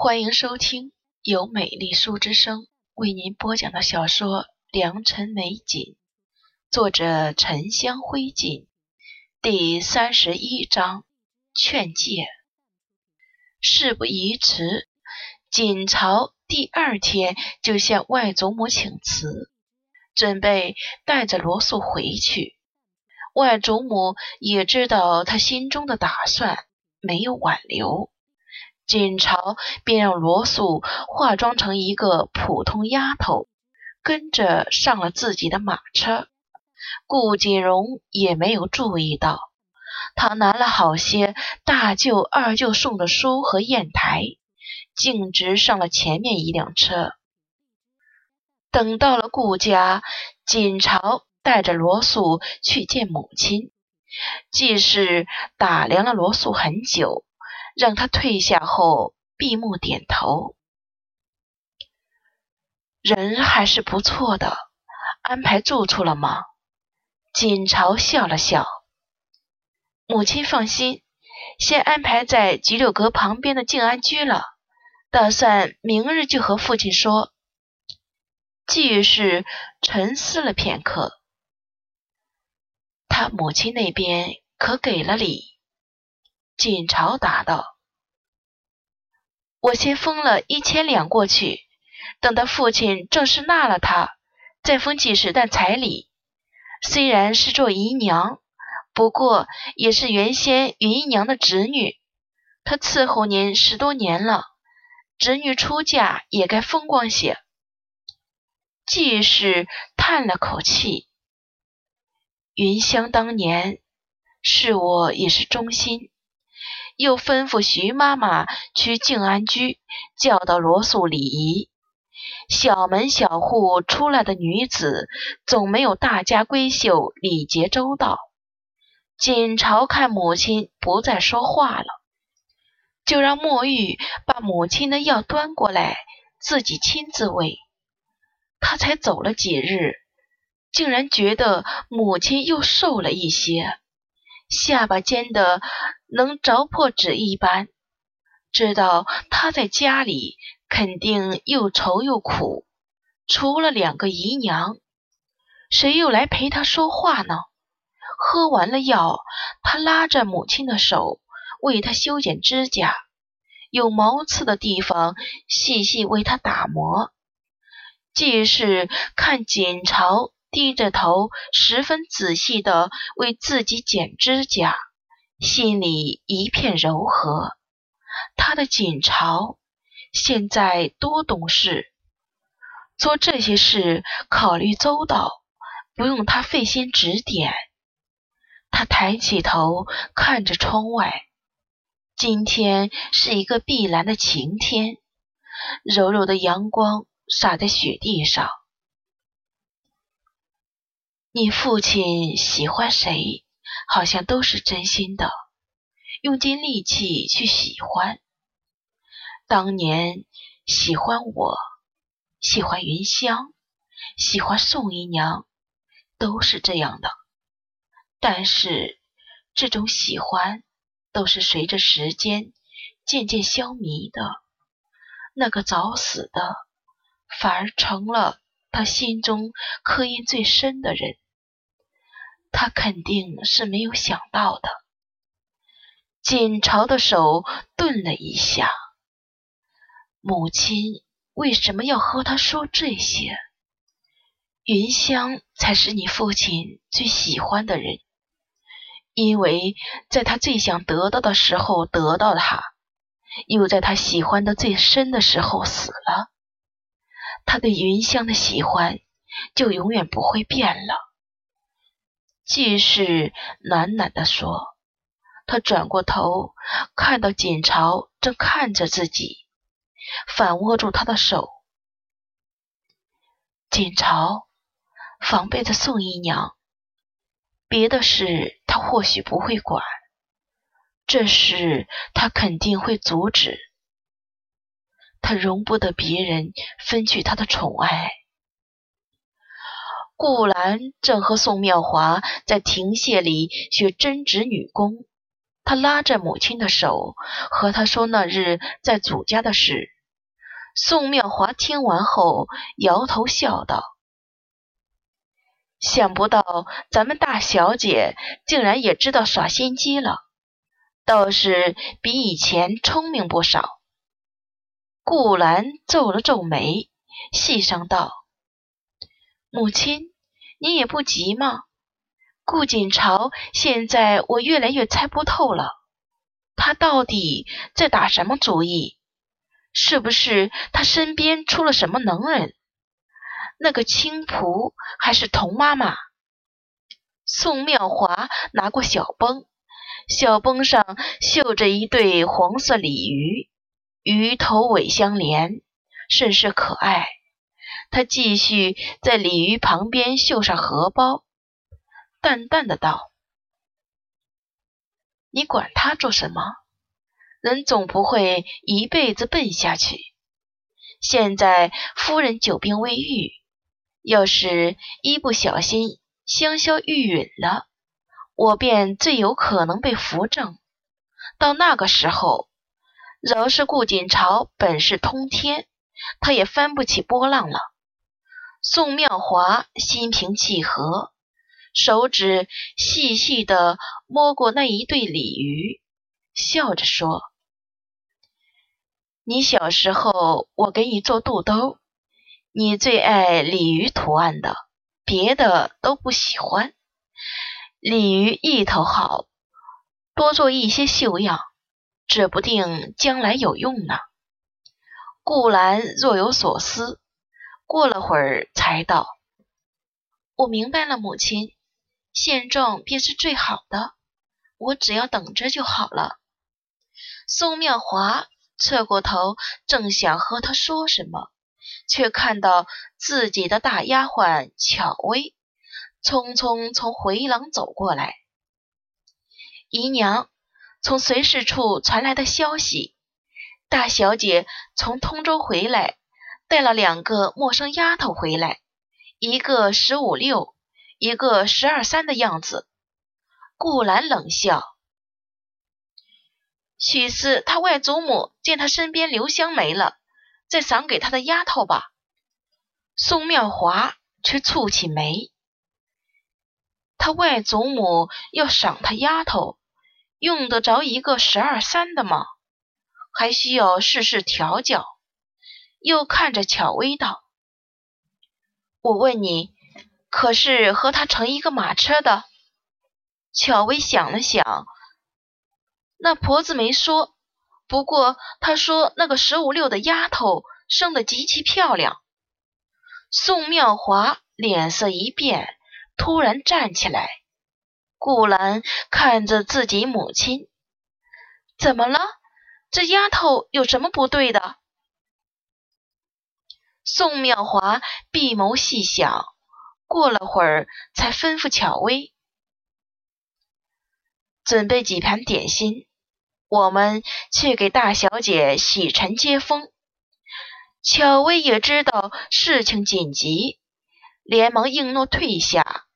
欢迎收听由美丽书之声为您播讲的小说《良辰美景》，作者沉香灰烬，第三十一章劝诫。事不宜迟，锦朝第二天就向外祖母请辞，准备带着罗素回去。外祖母也知道他心中的打算，没有挽留。锦朝便让罗素化妆成一个普通丫头，跟着上了自己的马车。顾锦荣也没有注意到，他拿了好些大舅、二舅送的书和砚台，径直上了前面一辆车。等到了顾家，锦朝。带着罗素去见母亲，季氏打量了罗素很久，让他退下后闭目点头。人还是不错的，安排住处了吗？锦朝笑了笑。母亲放心，先安排在吉六阁旁边的静安居了，打算明日就和父亲说。季氏沉思了片刻。他母亲那边可给了礼？锦朝答道：“我先封了一千两过去，等他父亲正式纳了他，再封几十担彩礼。虽然是做姨娘，不过也是原先云姨娘的侄女，她伺候您十多年了，侄女出嫁也该风光些。”季氏叹了口气。云香当年是我也是忠心，又吩咐徐妈妈去静安居教导罗素礼仪。小门小户出来的女子，总没有大家闺秀礼节周到。锦朝看母亲不再说话了，就让墨玉把母亲的药端过来，自己亲自喂。他才走了几日。竟然觉得母亲又瘦了一些，下巴尖的能着破纸一般。知道他在家里肯定又愁又苦，除了两个姨娘，谁又来陪他说话呢？喝完了药，他拉着母亲的手，为她修剪指甲，有毛刺的地方细细为她打磨。既是看锦朝。低着头，十分仔细地为自己剪指甲，心里一片柔和。他的锦朝现在多懂事，做这些事考虑周到，不用他费心指点。他抬起头看着窗外，今天是一个碧蓝的晴天，柔柔的阳光洒在雪地上。你父亲喜欢谁，好像都是真心的，用尽力气去喜欢。当年喜欢我，喜欢云香，喜欢宋姨娘，都是这样的。但是这种喜欢都是随着时间渐渐消弭的，那个早死的，反而成了他心中刻印最深的人。他肯定是没有想到的。锦朝的手顿了一下。母亲为什么要和他说这些？云香才是你父亲最喜欢的人，因为在他最想得到的时候得到他，又在他喜欢的最深的时候死了。他对云香的喜欢就永远不会变了。季氏喃喃地说：“他转过头，看到锦朝正看着自己，反握住他的手。锦朝防备着宋姨娘，别的事他或许不会管，这事他肯定会阻止。他容不得别人分去他的宠爱。”顾兰正和宋妙华在亭榭里学针织女工，他拉着母亲的手，和她说那日在祖家的事。宋妙华听完后，摇头笑道：“想不到咱们大小姐竟然也知道耍心机了，倒是比以前聪明不少。”顾兰皱了皱眉，细声道：“母亲，你也不急吗？顾锦朝现在我越来越猜不透了，他到底在打什么主意？”是不是他身边出了什么能人？那个青仆还是童妈妈？宋妙华拿过小绷，小绷上绣着一对黄色鲤鱼，鱼头尾相连，甚是可爱。他继续在鲤鱼旁边绣上荷包，淡淡的道：“你管他做什么？”人总不会一辈子笨下去。现在夫人久病未愈，要是一不小心香消玉殒了，我便最有可能被扶正。到那个时候，饶是顾锦朝本事通天，他也翻不起波浪了。宋妙华心平气和，手指细细的摸过那一对鲤鱼。笑着说：“你小时候，我给你做肚兜，你最爱鲤鱼图案的，别的都不喜欢。鲤鱼意头好，多做一些绣样，指不定将来有用呢。”顾兰若有所思，过了会儿才道：“我明白了，母亲，现状便是最好的，我只要等着就好了。”宋妙华侧过头，正想和他说什么，却看到自己的大丫鬟巧薇匆匆从回廊走过来。姨娘，从随侍处传来的消息，大小姐从通州回来，带了两个陌生丫头回来，一个十五六，一个十二三的样子。顾兰冷笑。许是他外祖母见他身边留香没了，再赏给他的丫头吧。宋妙华却蹙起眉，他外祖母要赏他丫头，用得着一个十二三的吗？还需要事事调教。又看着巧薇道：“我问你，可是和他乘一个马车的？”巧薇想了想。那婆子没说，不过她说那个十五六的丫头生得极其漂亮。宋妙华脸色一变，突然站起来。顾兰看着自己母亲，怎么了？这丫头有什么不对的？宋妙华闭眸细想，过了会儿，才吩咐巧薇准备几盘点心。我们去给大小姐洗尘接风。巧薇也知道事情紧急，连忙应诺退下。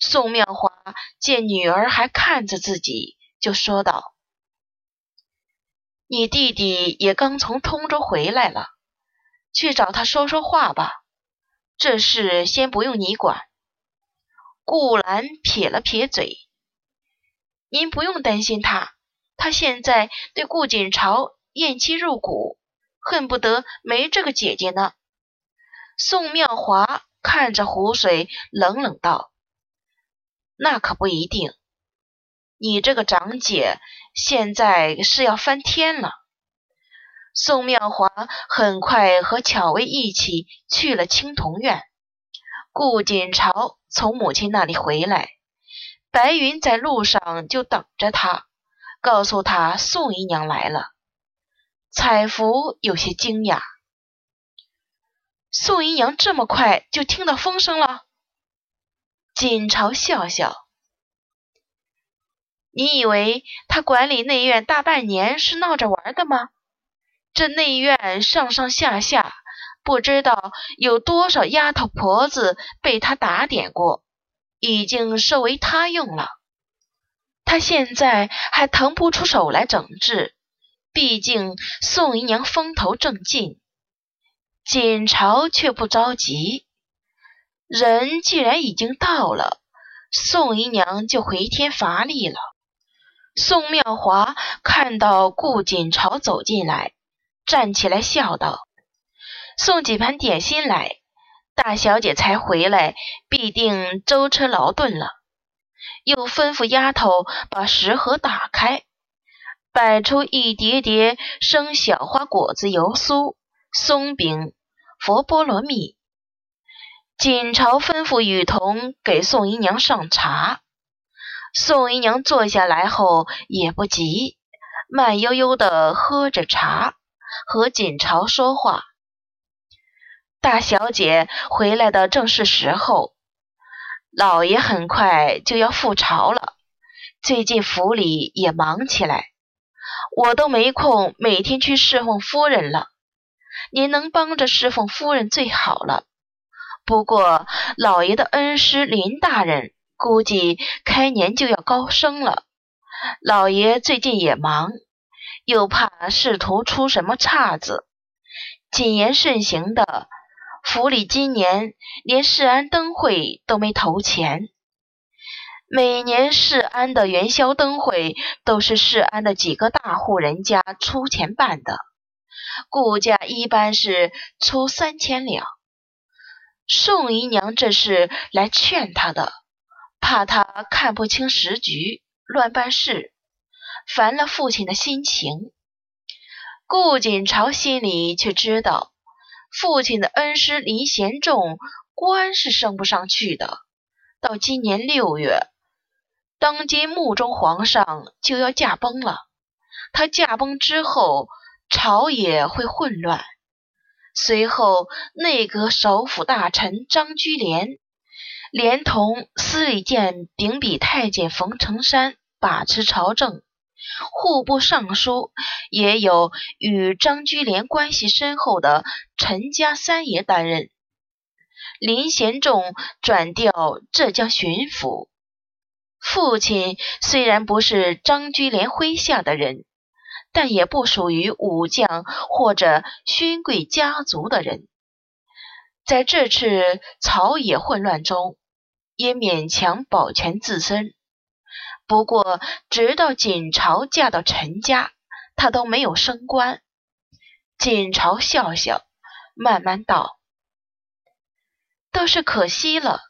宋妙华见女儿还看着自己，就说道：“你弟弟也刚从通州回来了，去找他说说话吧。这事先不用你管。”顾兰撇了撇嘴：“您不用担心他。”他现在对顾锦朝厌妻入骨，恨不得没这个姐姐呢。宋妙华看着湖水，冷冷道：“那可不一定。你这个长姐现在是要翻天了。”宋妙华很快和巧薇一起去了青铜院。顾锦朝从母亲那里回来，白云在路上就等着他。告诉他宋姨娘来了，彩芙有些惊讶。宋姨娘这么快就听到风声了？锦朝笑笑：“你以为他管理内院大半年是闹着玩的吗？这内院上上下下，不知道有多少丫头婆子被他打点过，已经收为他用了。”他现在还腾不出手来整治，毕竟宋姨娘风头正劲。锦朝却不着急，人既然已经到了，宋姨娘就回天乏力了。宋妙华看到顾锦朝走进来，站起来笑道：“送几盘点心来，大小姐才回来，必定舟车劳顿了。”又吩咐丫头把食盒打开，摆出一叠叠生小花果子油酥、松饼。佛菠萝蜜。锦朝吩咐雨桐给宋姨娘上茶。宋姨娘坐下来后也不急，慢悠悠地喝着茶，和锦朝说话。大小姐回来的正是时候，老爷很快就要复朝了，最近府里也忙起来，我都没空每天去侍奉夫人了。您能帮着侍奉夫人最好了。不过老爷的恩师林大人估计开年就要高升了，老爷最近也忙，又怕仕途出什么岔子，谨言慎行的。府里今年连世安灯会都没投钱，每年世安的元宵灯会都是世安的几个大户人家出钱办的。顾家一般是出三千两，宋姨娘这是来劝他的，怕他看不清时局，乱办事，烦了父亲的心情。顾锦朝心里却知道，父亲的恩师林贤仲官是升不上去的，到今年六月，当今墓中皇上就要驾崩了，他驾崩之后。朝野会混乱，随后内阁首辅大臣张居廉，连同司礼监秉笔太监冯承山把持朝政，户部尚书也有与张居廉关系深厚的陈家三爷担任。林贤仲转调浙江巡抚，父亲虽然不是张居廉麾下的人。但也不属于武将或者勋贵家族的人，在这次朝野混乱中，也勉强保全自身。不过，直到锦朝嫁到陈家，他都没有升官。锦朝笑笑，慢慢道：“倒是可惜了，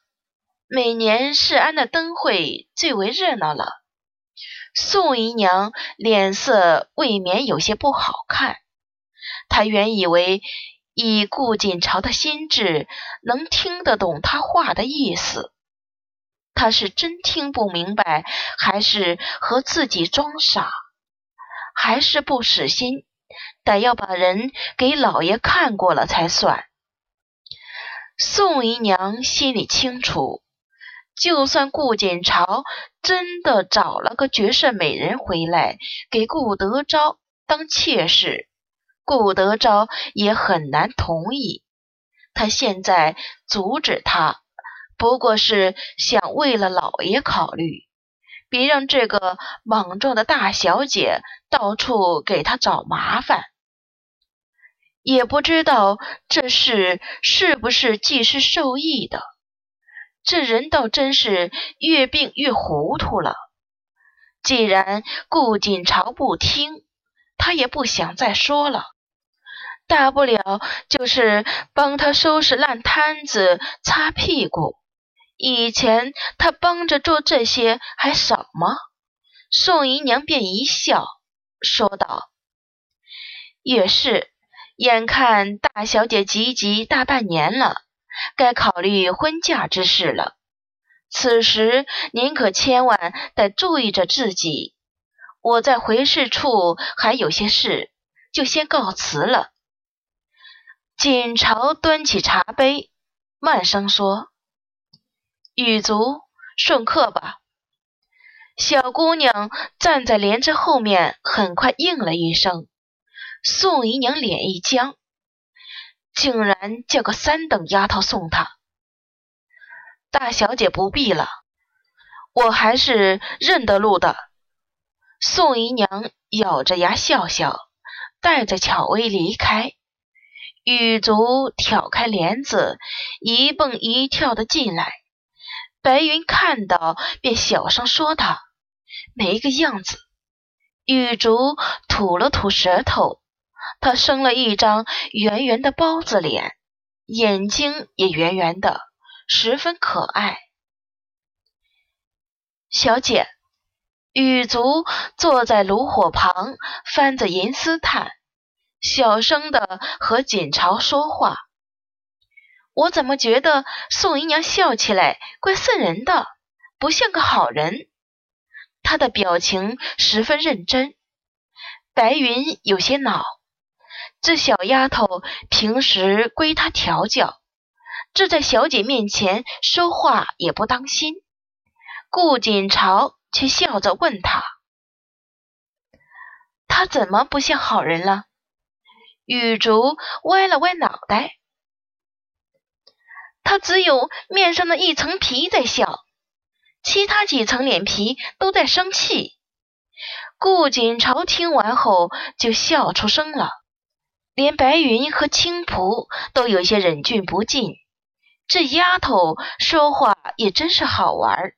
每年世安的灯会最为热闹了。”宋姨娘脸色未免有些不好看。她原以为以顾锦朝的心智，能听得懂他话的意思。他是真听不明白，还是和自己装傻，还是不死心，得要把人给老爷看过了才算。宋姨娘心里清楚。就算顾锦朝真的找了个绝世美人回来给顾德昭当妾室，顾德昭也很难同意。他现在阻止他，不过是想为了老爷考虑，别让这个莽撞的大小姐到处给他找麻烦。也不知道这事是不是既是受益的。这人倒真是越病越糊涂了。既然顾锦朝不听，他也不想再说了。大不了就是帮他收拾烂摊子、擦屁股。以前他帮着做这些还少吗？宋姨娘便一笑，说道：“也是，眼看大小姐急急大半年了。”该考虑婚嫁之事了。此时您可千万得注意着自己。我在回事处还有些事，就先告辞了。锦朝端起茶杯，慢声说：“雨足，顺客吧。”小姑娘站在帘子后面，很快应了一声。宋姨娘脸一僵。竟然叫个三等丫头送他，大小姐不必了，我还是认得路的。宋姨娘咬着牙笑笑，带着巧薇离开。雨足挑开帘子，一蹦一跳的进来。白云看到，便小声说道：“没个样子。”雨竹吐了吐舌头，她生了一张圆圆的包子脸，眼睛也圆圆的，十分可爱。小姐，雨足坐在炉火旁，翻着银丝炭。小声的和锦朝说话，我怎么觉得宋姨娘笑起来怪瘆人的，不像个好人？她的表情十分认真。白云有些恼，这小丫头平时归她调教，这在小姐面前说话也不当心。顾锦朝却笑着问她：“她怎么不像好人了？”雨竹歪了歪脑袋，他只有面上的一层皮在笑，其他几层脸皮都在生气。顾锦朝听完后就笑出声了，连白云和青蒲都有些忍俊不禁。这丫头说话也真是好玩。